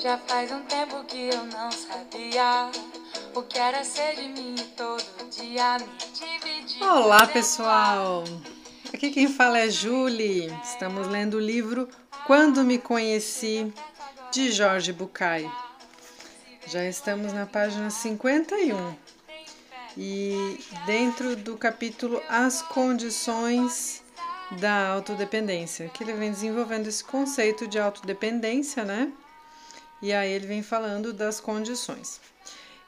Já faz um tempo que eu não sabia o que era ser de mim todo dia me dividir. Olá, pessoal! Aqui quem fala é Julie. Estamos lendo o livro Quando Me Conheci, de Jorge Bucay. Já estamos na página 51 e dentro do capítulo As Condições da Autodependência, que ele vem desenvolvendo esse conceito de autodependência, né? E aí ele vem falando das condições.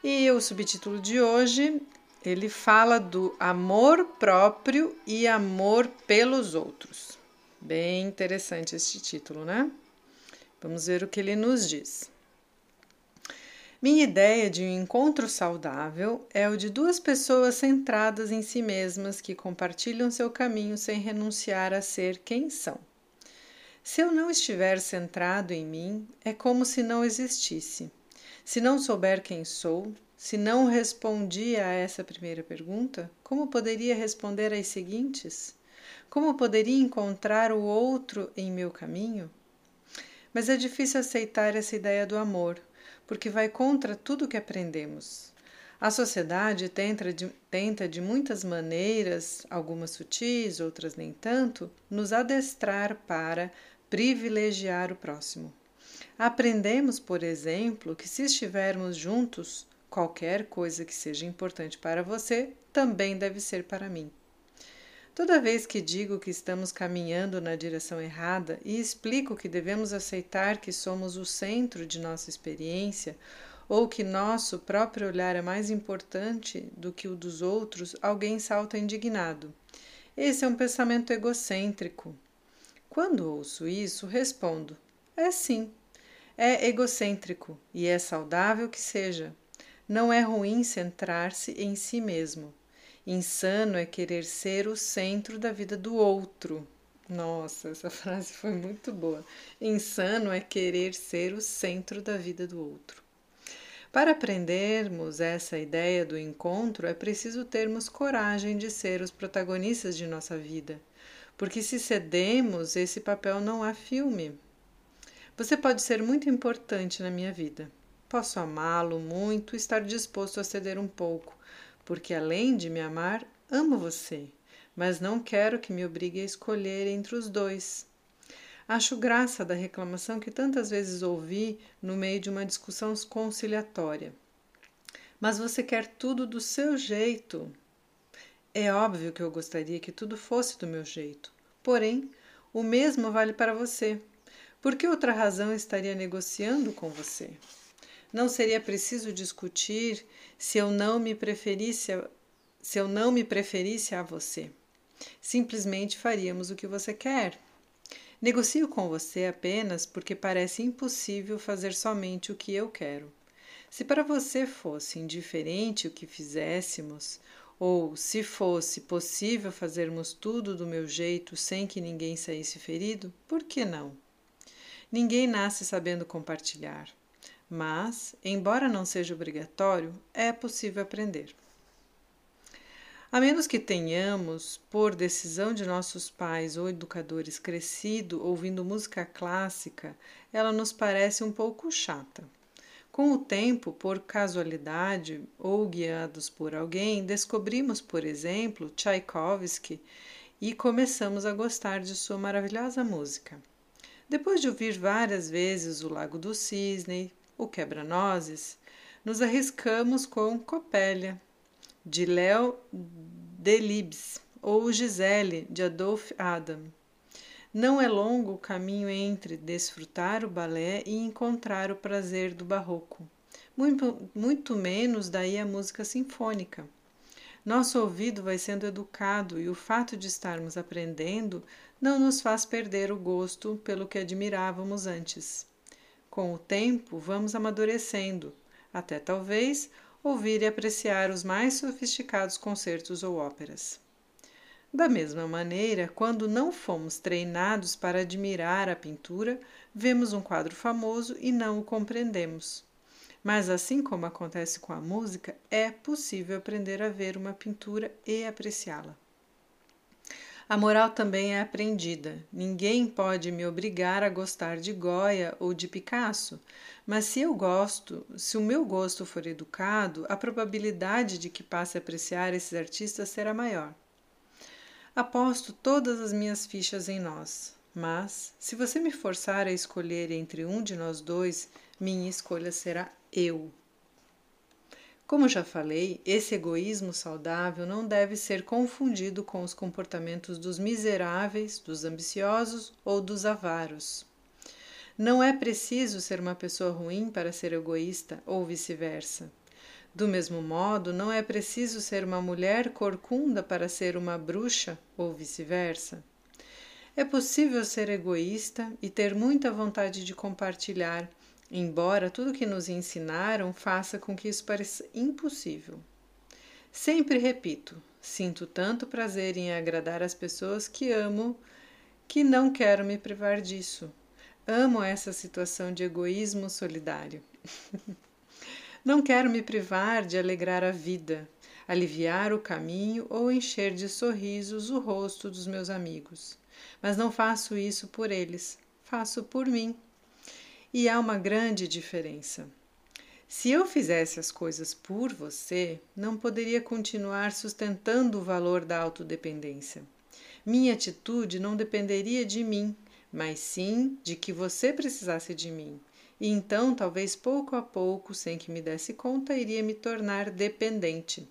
E o subtítulo de hoje, ele fala do amor próprio e amor pelos outros. Bem interessante este título, né? Vamos ver o que ele nos diz. Minha ideia de um encontro saudável é o de duas pessoas centradas em si mesmas que compartilham seu caminho sem renunciar a ser quem são. Se eu não estiver centrado em mim, é como se não existisse. Se não souber quem sou, se não respondi a essa primeira pergunta, como poderia responder às seguintes? Como poderia encontrar o outro em meu caminho? Mas é difícil aceitar essa ideia do amor, porque vai contra tudo que aprendemos. A sociedade tenta de, tenta de muitas maneiras, algumas sutis, outras nem tanto, nos adestrar para privilegiar o próximo. Aprendemos, por exemplo, que se estivermos juntos, qualquer coisa que seja importante para você também deve ser para mim. Toda vez que digo que estamos caminhando na direção errada e explico que devemos aceitar que somos o centro de nossa experiência ou que nosso próprio olhar é mais importante do que o dos outros, alguém salta indignado. Esse é um pensamento egocêntrico. Quando ouço isso, respondo: é sim. É egocêntrico e é saudável que seja. Não é ruim centrar-se em si mesmo. Insano é querer ser o centro da vida do outro. Nossa, essa frase foi muito boa. Insano é querer ser o centro da vida do outro. Para aprendermos essa ideia do encontro, é preciso termos coragem de ser os protagonistas de nossa vida porque se cedemos, esse papel não há filme. Você pode ser muito importante na minha vida. Posso amá-lo muito estar disposto a ceder um pouco, porque além de me amar, amo você, mas não quero que me obrigue a escolher entre os dois. Acho graça da reclamação que tantas vezes ouvi no meio de uma discussão conciliatória. Mas você quer tudo do seu jeito. É óbvio que eu gostaria que tudo fosse do meu jeito. Porém, o mesmo vale para você. Por que outra razão estaria negociando com você? Não seria preciso discutir se eu não me preferisse a, se eu não me preferisse a você. Simplesmente faríamos o que você quer. Negocio com você apenas porque parece impossível fazer somente o que eu quero. Se para você fosse indiferente o que fizéssemos, ou, se fosse possível fazermos tudo do meu jeito sem que ninguém saísse ferido, por que não? Ninguém nasce sabendo compartilhar, mas, embora não seja obrigatório, é possível aprender. A menos que tenhamos, por decisão de nossos pais ou educadores, crescido ouvindo música clássica, ela nos parece um pouco chata. Com o tempo, por casualidade ou guiados por alguém, descobrimos, por exemplo, Tchaikovsky e começamos a gostar de sua maravilhosa música. Depois de ouvir várias vezes o Lago do Cisne, o Quebra-Nozes, nos arriscamos com Copélia, de Léo Delibes, ou Gisele, de Adolphe Adam. Não é longo o caminho entre desfrutar o balé e encontrar o prazer do barroco. Muito, muito menos daí a música sinfônica. Nosso ouvido vai sendo educado e o fato de estarmos aprendendo não nos faz perder o gosto pelo que admirávamos antes. Com o tempo, vamos amadurecendo, até talvez ouvir e apreciar os mais sofisticados concertos ou óperas. Da mesma maneira, quando não fomos treinados para admirar a pintura, vemos um quadro famoso e não o compreendemos. Mas, assim como acontece com a música, é possível aprender a ver uma pintura e apreciá-la. A moral também é aprendida. Ninguém pode me obrigar a gostar de Goya ou de Picasso, mas se eu gosto, se o meu gosto for educado, a probabilidade de que passe a apreciar esses artistas será maior. Aposto todas as minhas fichas em nós, mas se você me forçar a escolher entre um de nós dois, minha escolha será eu. Como já falei, esse egoísmo saudável não deve ser confundido com os comportamentos dos miseráveis, dos ambiciosos ou dos avaros. Não é preciso ser uma pessoa ruim para ser egoísta ou vice-versa. Do mesmo modo, não é preciso ser uma mulher corcunda para ser uma bruxa ou vice-versa. É possível ser egoísta e ter muita vontade de compartilhar, embora tudo que nos ensinaram faça com que isso pareça impossível. Sempre repito: sinto tanto prazer em agradar as pessoas que amo que não quero me privar disso. Amo essa situação de egoísmo solidário. não quero me privar de alegrar a vida, aliviar o caminho ou encher de sorrisos o rosto dos meus amigos. Mas não faço isso por eles, faço por mim. E há uma grande diferença. Se eu fizesse as coisas por você, não poderia continuar sustentando o valor da autodependência. Minha atitude não dependeria de mim, mas sim de que você precisasse de mim. E então, talvez pouco a pouco, sem que me desse conta, iria me tornar dependente.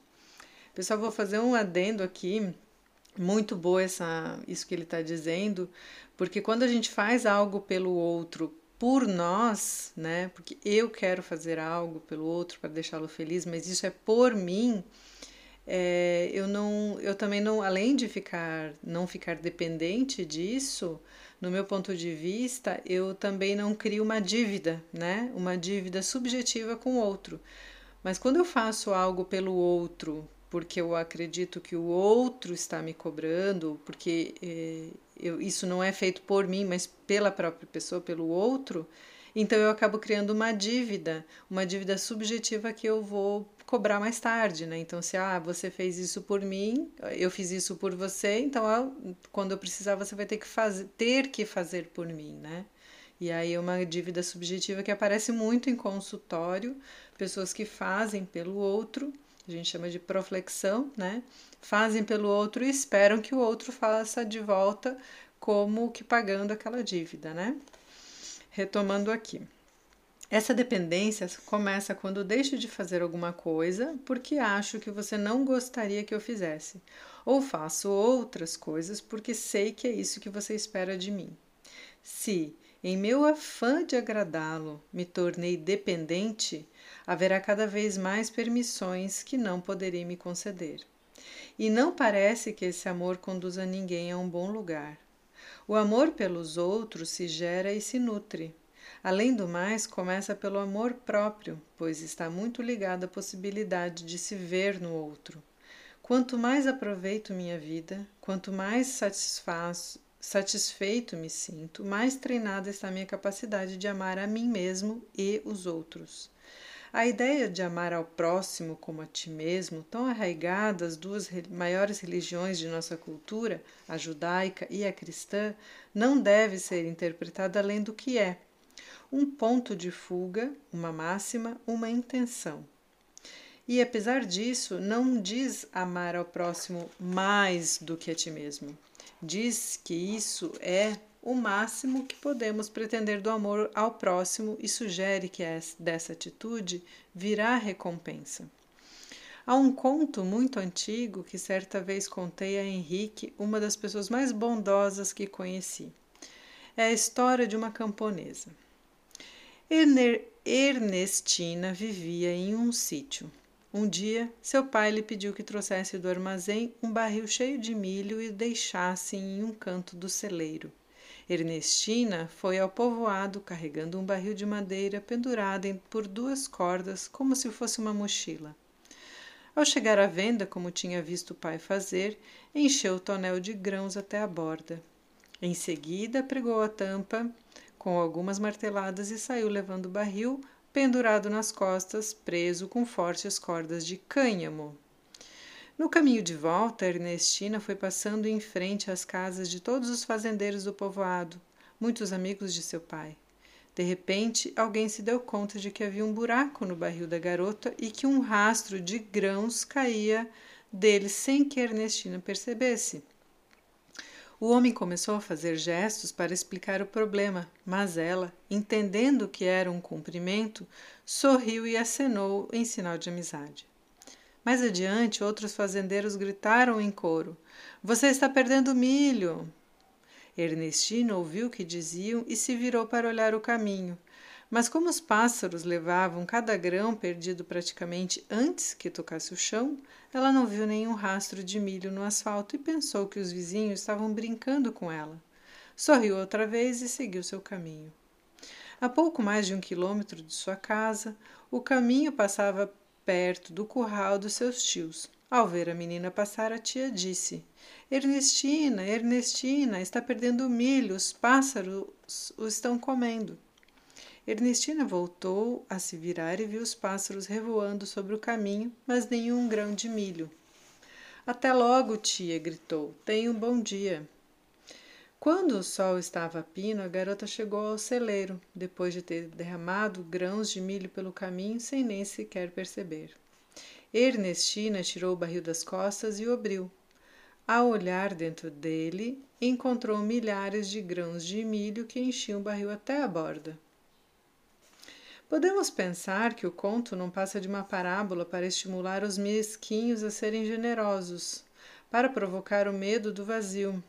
Pessoal, vou fazer um adendo aqui. Muito boa essa, isso que ele está dizendo, porque quando a gente faz algo pelo outro por nós, né? Porque eu quero fazer algo pelo outro para deixá-lo feliz, mas isso é por mim. É, eu não, eu também não, além de ficar, não ficar dependente disso, no meu ponto de vista, eu também não crio uma dívida, né? Uma dívida subjetiva com o outro. Mas quando eu faço algo pelo outro, porque eu acredito que o outro está me cobrando, porque eh, eu, isso não é feito por mim, mas pela própria pessoa, pelo outro, então eu acabo criando uma dívida, uma dívida subjetiva que eu vou cobrar mais tarde, né? Então, se ah, você fez isso por mim, eu fiz isso por você, então eu, quando eu precisar você vai ter que fazer, ter que fazer por mim, né? E aí é uma dívida subjetiva que aparece muito em consultório, pessoas que fazem pelo outro a gente chama de proflexão, né? Fazem pelo outro e esperam que o outro faça de volta como que pagando aquela dívida, né? Retomando aqui. Essa dependência começa quando deixo de fazer alguma coisa porque acho que você não gostaria que eu fizesse, ou faço outras coisas porque sei que é isso que você espera de mim. Se, em meu afã de agradá-lo, me tornei dependente, haverá cada vez mais permissões que não poderei me conceder. E não parece que esse amor conduza ninguém a um bom lugar. O amor pelos outros se gera e se nutre. Além do mais, começa pelo amor próprio, pois está muito ligado à possibilidade de se ver no outro. Quanto mais aproveito minha vida, quanto mais satisfaço, satisfeito me sinto, mais treinada está minha capacidade de amar a mim mesmo e os outros. A ideia de amar ao próximo como a ti mesmo, tão arraigada às duas maiores religiões de nossa cultura, a judaica e a cristã, não deve ser interpretada além do que é: um ponto de fuga, uma máxima, uma intenção. E apesar disso, não diz amar ao próximo mais do que a ti mesmo. Diz que isso é o máximo que podemos pretender do amor ao próximo e sugere que dessa atitude virá recompensa. Há um conto muito antigo que certa vez contei a Henrique, uma das pessoas mais bondosas que conheci. É a história de uma camponesa. Ernestina vivia em um sítio. Um dia, seu pai lhe pediu que trouxesse do armazém um barril cheio de milho e deixasse em um canto do celeiro. Ernestina foi ao povoado carregando um barril de madeira pendurado por duas cordas, como se fosse uma mochila. Ao chegar à venda, como tinha visto o pai fazer, encheu o tonel de grãos até a borda. Em seguida, pregou a tampa com algumas marteladas e saiu levando o barril pendurado nas costas, preso com fortes cordas de cânhamo. No caminho de volta, Ernestina foi passando em frente às casas de todos os fazendeiros do povoado, muitos amigos de seu pai. De repente, alguém se deu conta de que havia um buraco no barril da garota e que um rastro de grãos caía dele sem que Ernestina percebesse. O homem começou a fazer gestos para explicar o problema, mas ela, entendendo que era um cumprimento, sorriu e acenou em sinal de amizade. Mais adiante, outros fazendeiros gritaram em coro: Você está perdendo milho! Ernestina ouviu o que diziam e se virou para olhar o caminho. Mas como os pássaros levavam cada grão perdido praticamente antes que tocasse o chão, ela não viu nenhum rastro de milho no asfalto e pensou que os vizinhos estavam brincando com ela. Sorriu outra vez e seguiu seu caminho. A pouco mais de um quilômetro de sua casa, o caminho passava perto do curral dos seus tios. Ao ver a menina passar, a tia disse: Ernestina, Ernestina, está perdendo o milho, os pássaros o estão comendo. Ernestina voltou a se virar e viu os pássaros revoando sobre o caminho, mas nenhum grão de milho. Até logo, tia, gritou. Tenha um bom dia. Quando o sol estava a pino, a garota chegou ao celeiro, depois de ter derramado grãos de milho pelo caminho sem nem sequer perceber. Ernestina tirou o barril das costas e o abriu. Ao olhar dentro dele, encontrou milhares de grãos de milho que enchiam o barril até a borda. Podemos pensar que o conto não passa de uma parábola para estimular os mesquinhos a serem generosos, para provocar o medo do vazio.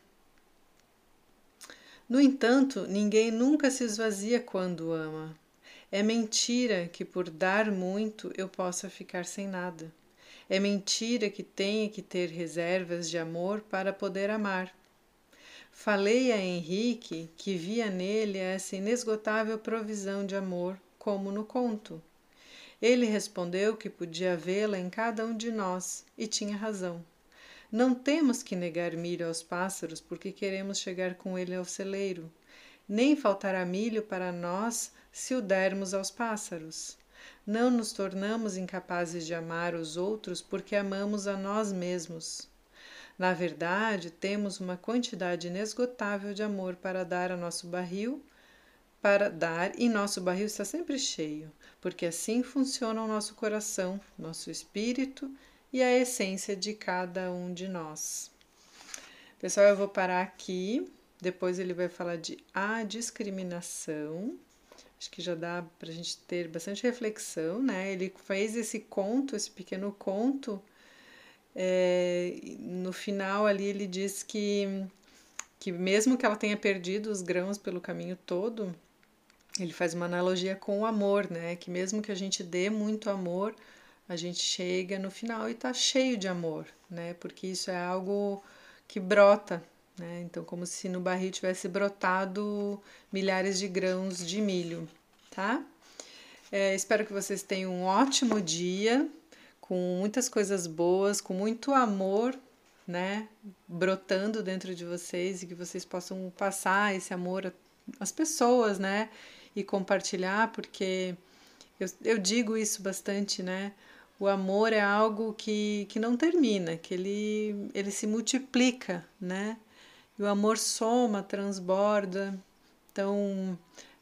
No entanto, ninguém nunca se esvazia quando ama. É mentira que por dar muito eu possa ficar sem nada. É mentira que tenha que ter reservas de amor para poder amar. Falei a Henrique que via nele essa inesgotável provisão de amor, como no conto. Ele respondeu que podia vê-la em cada um de nós, e tinha razão. Não temos que negar milho aos pássaros porque queremos chegar com ele ao celeiro. Nem faltará milho para nós se o dermos aos pássaros. Não nos tornamos incapazes de amar os outros porque amamos a nós mesmos. Na verdade, temos uma quantidade inesgotável de amor para dar a nosso barril, para dar, e nosso barril está sempre cheio, porque assim funciona o nosso coração, nosso espírito e a essência de cada um de nós. Pessoal, eu vou parar aqui. Depois ele vai falar de a discriminação. Acho que já dá para a gente ter bastante reflexão, né? Ele fez esse conto, esse pequeno conto. É, no final ali ele diz que, que mesmo que ela tenha perdido os grãos pelo caminho todo, ele faz uma analogia com o amor, né? Que mesmo que a gente dê muito amor, a gente chega no final e está cheio de amor, né? Porque isso é algo que brota, né? Então, como se no barril tivesse brotado milhares de grãos de milho, tá? É, espero que vocês tenham um ótimo dia, com muitas coisas boas, com muito amor, né? Brotando dentro de vocês e que vocês possam passar esse amor às pessoas, né? E compartilhar, porque eu, eu digo isso bastante, né? O amor é algo que, que não termina, que ele, ele se multiplica, né? E o amor soma, transborda. Então,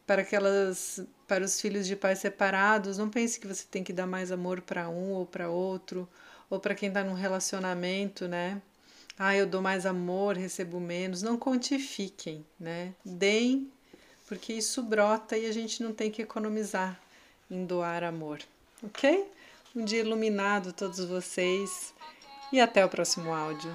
para aquelas para os filhos de pais separados, não pense que você tem que dar mais amor para um ou para outro, ou para quem está num relacionamento, né? Ah, eu dou mais amor, recebo menos. Não quantifiquem, né? Deem, porque isso brota e a gente não tem que economizar em doar amor, ok? Um dia iluminado todos vocês e até o próximo áudio.